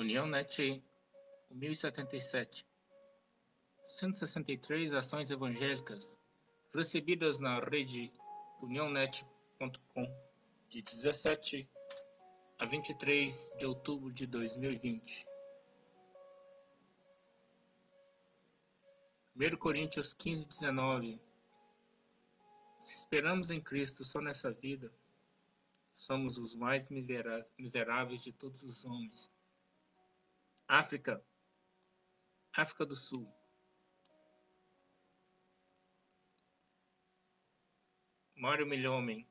União NET 1077. 163 ações evangélicas recebidas na rede uniãonet.com de 17 a 23 de outubro de 2020. 1 Coríntios 15, 19 Se esperamos em Cristo só nessa vida, somos os mais miseráveis de todos os homens. África, África do Sul. Mário Milhomem,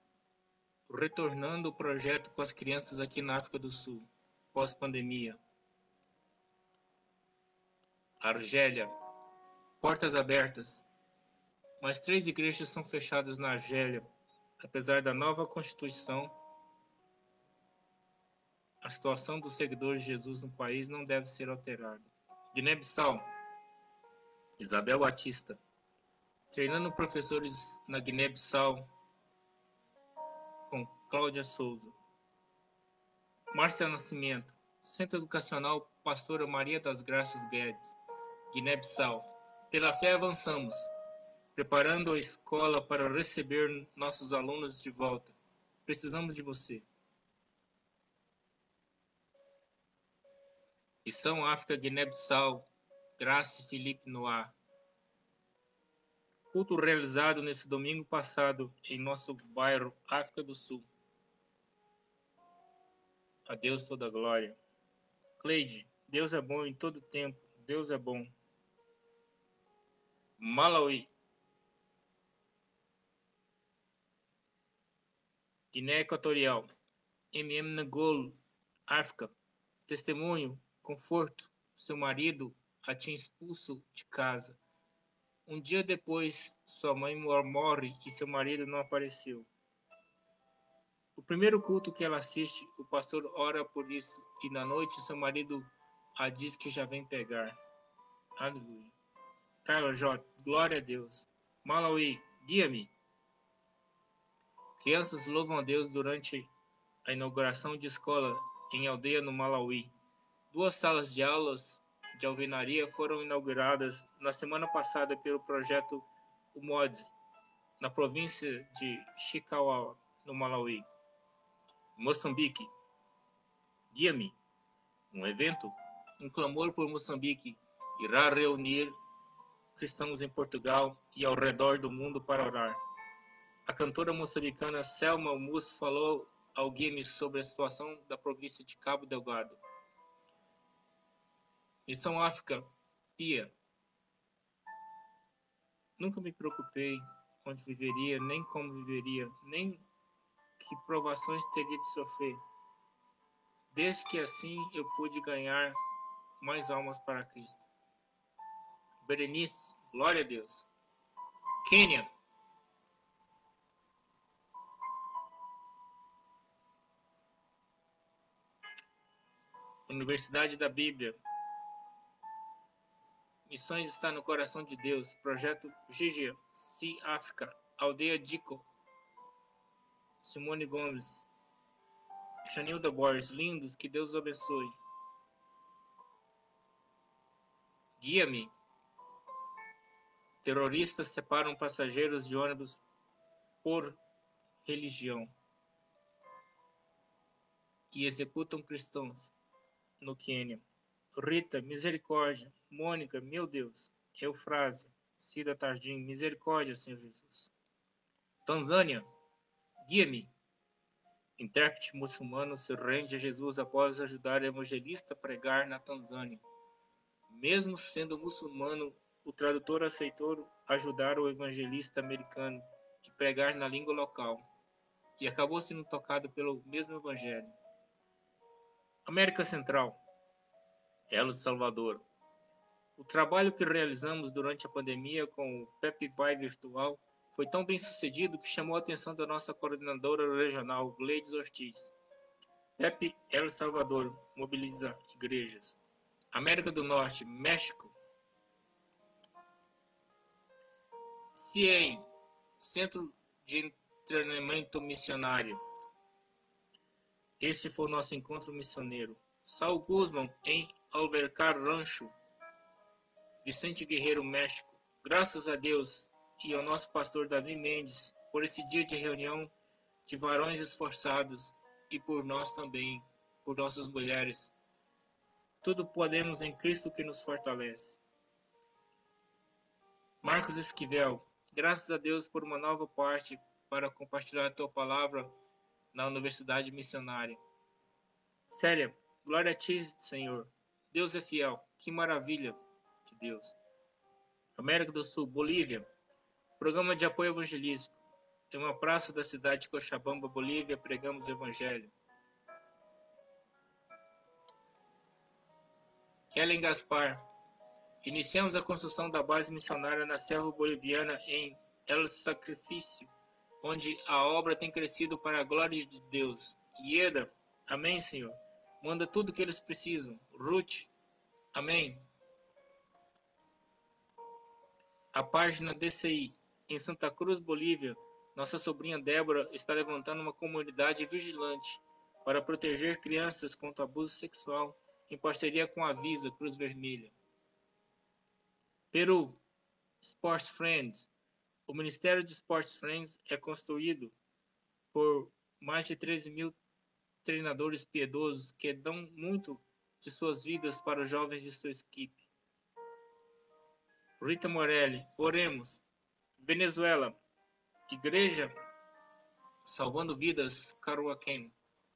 retornando o projeto com as crianças aqui na África do Sul, pós-pandemia. Argélia, portas abertas. Mas três igrejas são fechadas na Argélia, apesar da nova Constituição a situação dos seguidores de Jesus no país não deve ser alterada. Guiné-Bissau. Isabel Batista. Treinando professores na Guiné-Bissau com Cláudia Souza. Márcia Nascimento. Centro Educacional Pastora Maria das Graças Guedes. Guiné-Bissau. Pela fé avançamos, preparando a escola para receber nossos alunos de volta. Precisamos de você. E São África Guiné-Bissau, Graça Felipe Noir. Culto realizado nesse domingo passado em nosso bairro África do Sul. A Deus toda a glória. Cleide, Deus é bom em todo tempo, Deus é bom. Malawi. Guiné Equatorial. MM Ngolo, África. Testemunho conforto, seu marido a tinha expulso de casa. Um dia depois, sua mãe morre e seu marido não apareceu. O primeiro culto que ela assiste, o pastor ora por isso e na noite seu marido a diz que já vem pegar. Aleluia. Carlos J. Glória a Deus. Malawi, guia-me. Crianças louvam a Deus durante a inauguração de escola em aldeia no Malawi. Duas salas de aulas de alvenaria foram inauguradas na semana passada pelo projeto UMOD, na província de Chicauá, no Malawi. Moçambique. Guia-me. Um evento, um clamor por Moçambique, irá reunir cristãos em Portugal e ao redor do mundo para orar. A cantora moçambicana Selma Mus falou ao Guia-me sobre a situação da província de Cabo Delgado. Missão África, Pia. Nunca me preocupei onde viveria, nem como viveria, nem que provações teria de sofrer, desde que assim eu pude ganhar mais almas para Cristo. Berenice, glória a Deus. Quênia. Universidade da Bíblia, Missões está no coração de Deus. Projeto Gigia, Si África, Aldeia Dico. Simone Gomes. Janilda Borges, lindos, que Deus abençoe. Guia-me. Terroristas separam passageiros de ônibus por religião e executam cristãos no Quênia. Rita, misericórdia. Mônica, meu Deus. Eufrásia, Cida Tardim, misericórdia, Senhor Jesus. Tanzânia, guia-me. Intérprete muçulmano se rende a Jesus após ajudar o evangelista a pregar na Tanzânia. Mesmo sendo muçulmano, o tradutor aceitou ajudar o evangelista americano e pregar na língua local, e acabou sendo tocado pelo mesmo evangelho. América Central, El Salvador. O trabalho que realizamos durante a pandemia com o PEP Vai Virtual foi tão bem sucedido que chamou a atenção da nossa coordenadora regional, Gleides Ortiz. PEP El Salvador mobiliza igrejas. América do Norte, México. CIEM, Centro de Treinamento Missionário. Esse foi o nosso encontro missioneiro. Saul Guzman, em Albercar Rancho, Vicente Guerreiro, México. Graças a Deus e ao nosso pastor Davi Mendes por esse dia de reunião de varões esforçados e por nós também, por nossas mulheres. Tudo podemos em Cristo que nos fortalece. Marcos Esquivel, graças a Deus por uma nova parte para compartilhar a tua palavra na Universidade Missionária. Célia, glória a ti, Senhor. Deus é fiel. Que maravilha de Deus. América do Sul, Bolívia. Programa de apoio evangelístico. Em uma praça da cidade de Cochabamba, Bolívia, pregamos o Evangelho. Kellen Gaspar. Iniciamos a construção da base missionária na selva boliviana em El Sacrifício, onde a obra tem crescido para a glória de Deus. Ieda, amém, Senhor. Manda tudo que eles precisam. Ruth, amém. A página DCI, em Santa Cruz, Bolívia, nossa sobrinha Débora está levantando uma comunidade vigilante para proteger crianças contra abuso sexual em parceria com a Visa Cruz Vermelha. Peru, Sports Friends. O Ministério de Sports Friends é construído por mais de 13 mil treinadores piedosos que dão muito de suas vidas para os jovens de sua equipe. Rita Morelli, oremos. Venezuela, Igreja Salvando Vidas, Caruaquém.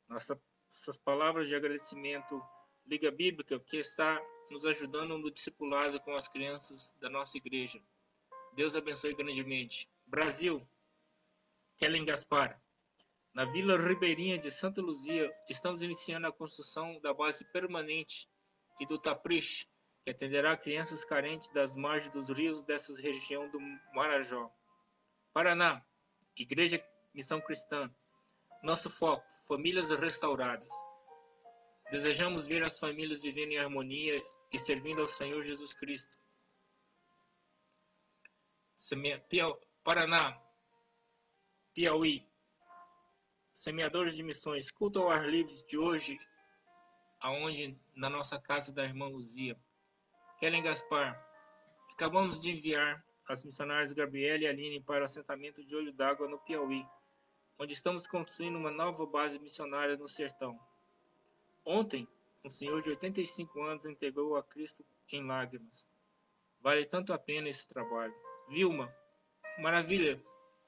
Nossas palavras de agradecimento, Liga Bíblica, que está nos ajudando no discipulado com as crianças da nossa igreja. Deus abençoe grandemente. Brasil, Kellen Gaspar. Na Vila Ribeirinha de Santa Luzia, estamos iniciando a construção da base permanente e do Tapriche, que atenderá crianças carentes das margens dos rios dessa região do Marajó. Paraná, Igreja Missão Cristã. Nosso foco: famílias restauradas. Desejamos ver as famílias vivendo em harmonia e servindo ao Senhor Jesus Cristo. Paraná, Piauí, semeadores de missões, culto ao ar livre de hoje, aonde na nossa casa da irmã Luzia. Kellen Gaspar, acabamos de enviar as missionárias Gabriela e Aline para o assentamento de Olho d'Água no Piauí, onde estamos construindo uma nova base missionária no sertão. Ontem, um senhor de 85 anos entregou a Cristo em lágrimas. Vale tanto a pena esse trabalho. Vilma, maravilha,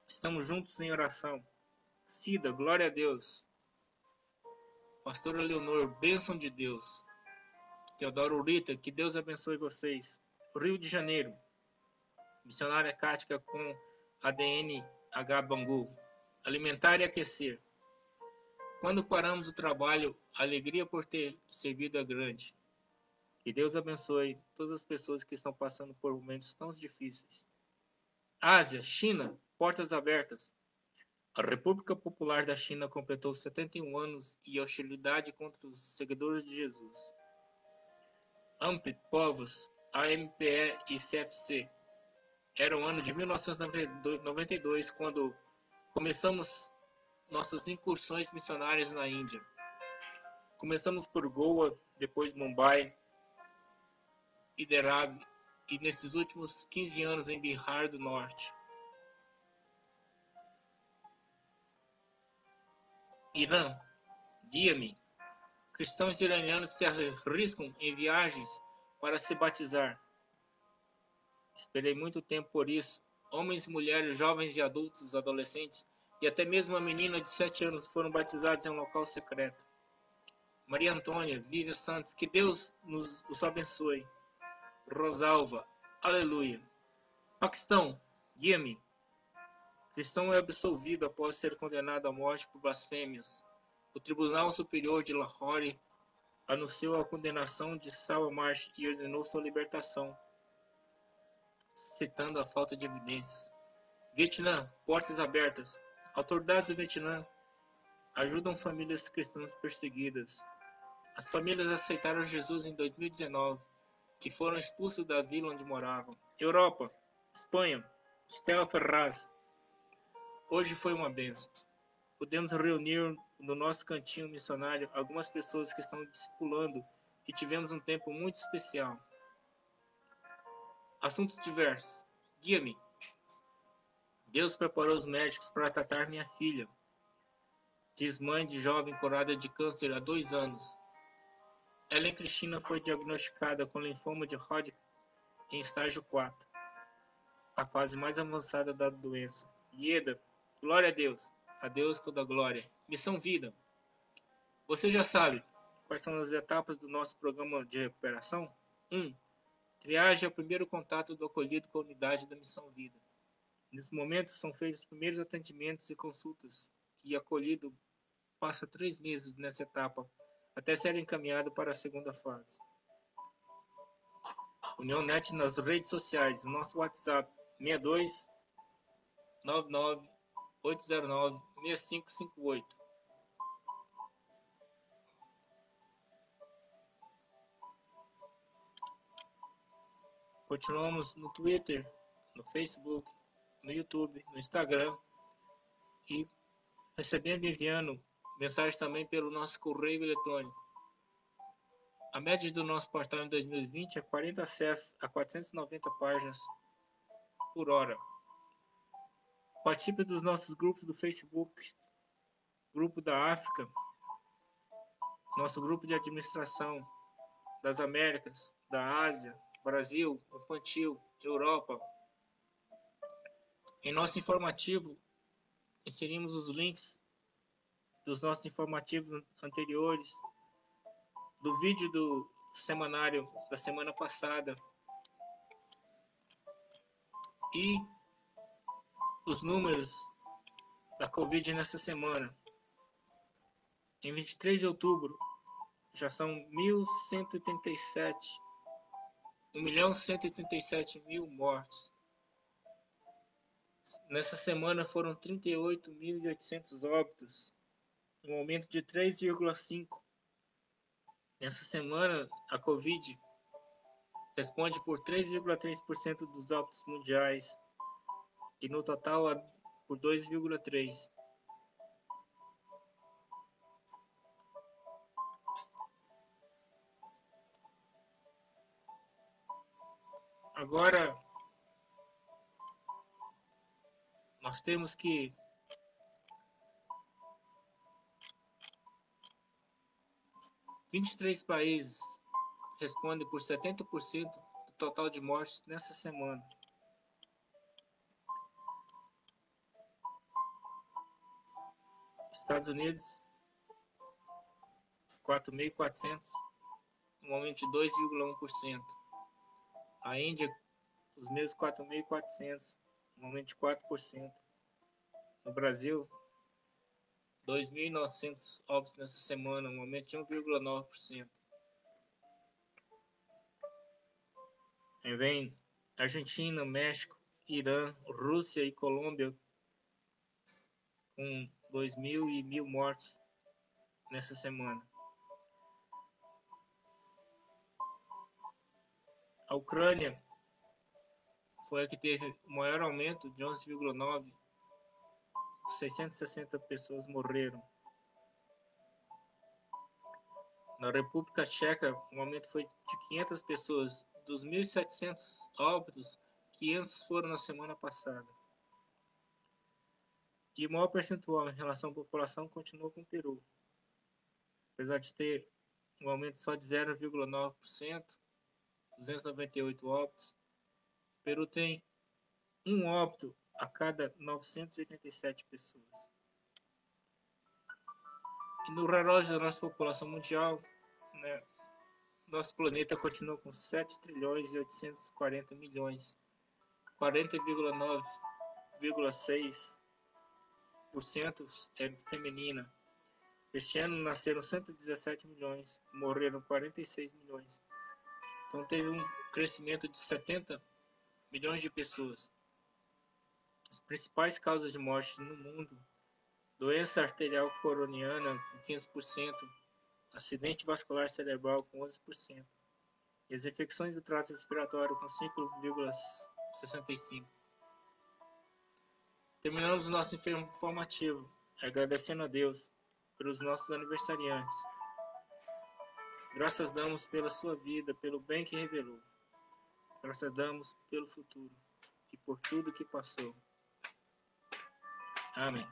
estamos juntos em oração. Cida, glória a Deus. Pastora Leonor, bênção de Deus. Teodoro Rita, que Deus abençoe vocês. Rio de Janeiro, missionária cática com ADN H Bangu. Alimentar e aquecer. Quando paramos o trabalho, a alegria por ter servido é grande. Que Deus abençoe todas as pessoas que estão passando por momentos tão difíceis. Ásia, China, portas abertas. A República Popular da China completou 71 anos e hostilidade contra os seguidores de Jesus. AMP, povos, AMPE e CFC. Era o ano de 1992 quando começamos nossas incursões missionárias na Índia. Começamos por Goa, depois Mumbai, Hyderabad e nesses últimos 15 anos em Bihar do Norte. Irã, guia-me. Cristãos iranianos se arriscam em viagens para se batizar. Esperei muito tempo por isso. Homens, mulheres, jovens e adultos, adolescentes e até mesmo uma menina de sete anos foram batizados em um local secreto. Maria Antônia, Vivian Santos, que Deus nos os abençoe. Rosalva, aleluia. Paquistão, guia-me. Cristão é absolvido após ser condenado à morte por blasfêmias. O Tribunal Superior de Lahore anunciou a condenação de Salwa Marsh e ordenou sua libertação citando a falta de evidências. Vietnã, portas abertas. Autoridades do Vietnã ajudam famílias cristãs perseguidas. As famílias aceitaram Jesus em 2019 e foram expulsos da vila onde moravam. Europa, Espanha, Stella Ferraz. Hoje foi uma benção. podemos reunir no nosso cantinho missionário algumas pessoas que estão discipulando e tivemos um tempo muito especial. Assuntos diversos. Guia-me. Deus preparou os médicos para tratar minha filha. Diz mãe de jovem curada de câncer há dois anos. Ellen Cristina foi diagnosticada com linfoma de Hodgkin em estágio 4, a fase mais avançada da doença. Ieda, glória a Deus, a Deus toda glória. Missão Vida. Você já sabe quais são as etapas do nosso programa de recuperação? 1. Um, triagem é o primeiro contato do acolhido com a unidade da Missão Vida. Nesse momento são feitos os primeiros atendimentos e consultas, e acolhido passa três meses nessa etapa até ser encaminhado para a segunda fase. União Net nas redes sociais, nosso WhatsApp 62 99 809 6558. Continuamos no Twitter, no Facebook, no YouTube, no Instagram e recebendo e enviando Mensagem também pelo nosso correio eletrônico. A média do nosso portal em 2020 é 40 acessos a 490 páginas por hora. Participe dos nossos grupos do Facebook, Grupo da África, nosso grupo de administração das Américas, da Ásia, Brasil, Infantil, Europa. Em nosso informativo, inserimos os links dos nossos informativos anteriores, do vídeo do semanário da semana passada e os números da Covid nessa semana. Em 23 de outubro, já são 1.187, 1 milhão 187 mil mortos. Nessa semana foram 38.800 óbitos um aumento de 3,5%. Nessa semana, a Covid responde por 3,3% dos óbitos mundiais e no total por 2,3%. Agora, nós temos que 23 países respondem por 70% do total de mortes nessa semana. Estados Unidos, 4.400, um aumento de 2,1%. A Índia, os mesmos 4.400, um aumento de 4%. No Brasil, 2.900 óbitos nessa semana, um aumento de 1,9%. Aí vem Argentina, México, Irã, Rússia e Colômbia com 2.000 e 1.000 mortos nessa semana. A Ucrânia foi a que teve o maior aumento de 11,9 660 pessoas morreram. Na República Tcheca, o aumento foi de 500 pessoas. Dos 1.700 óbitos, 500 foram na semana passada. E o maior percentual em relação à população continuou com o Peru. Apesar de ter um aumento só de 0,9%, 298 óbitos, o Peru tem um óbito a cada 987 pessoas. E no relógio da nossa população mundial, né, nosso planeta continua com 7 trilhões e 840 milhões, 40,9,6% é feminina. Este ano nasceram 117 milhões, morreram 46 milhões. Então teve um crescimento de 70 milhões de pessoas. As principais causas de morte no mundo: doença arterial coronariana com 15%, acidente vascular cerebral com 11%, e as infecções do trato respiratório com 5,65%. Terminamos nosso informativo. agradecendo a Deus pelos nossos aniversariantes. Graças damos pela sua vida, pelo bem que revelou. Graças damos pelo futuro e por tudo que passou. Amém.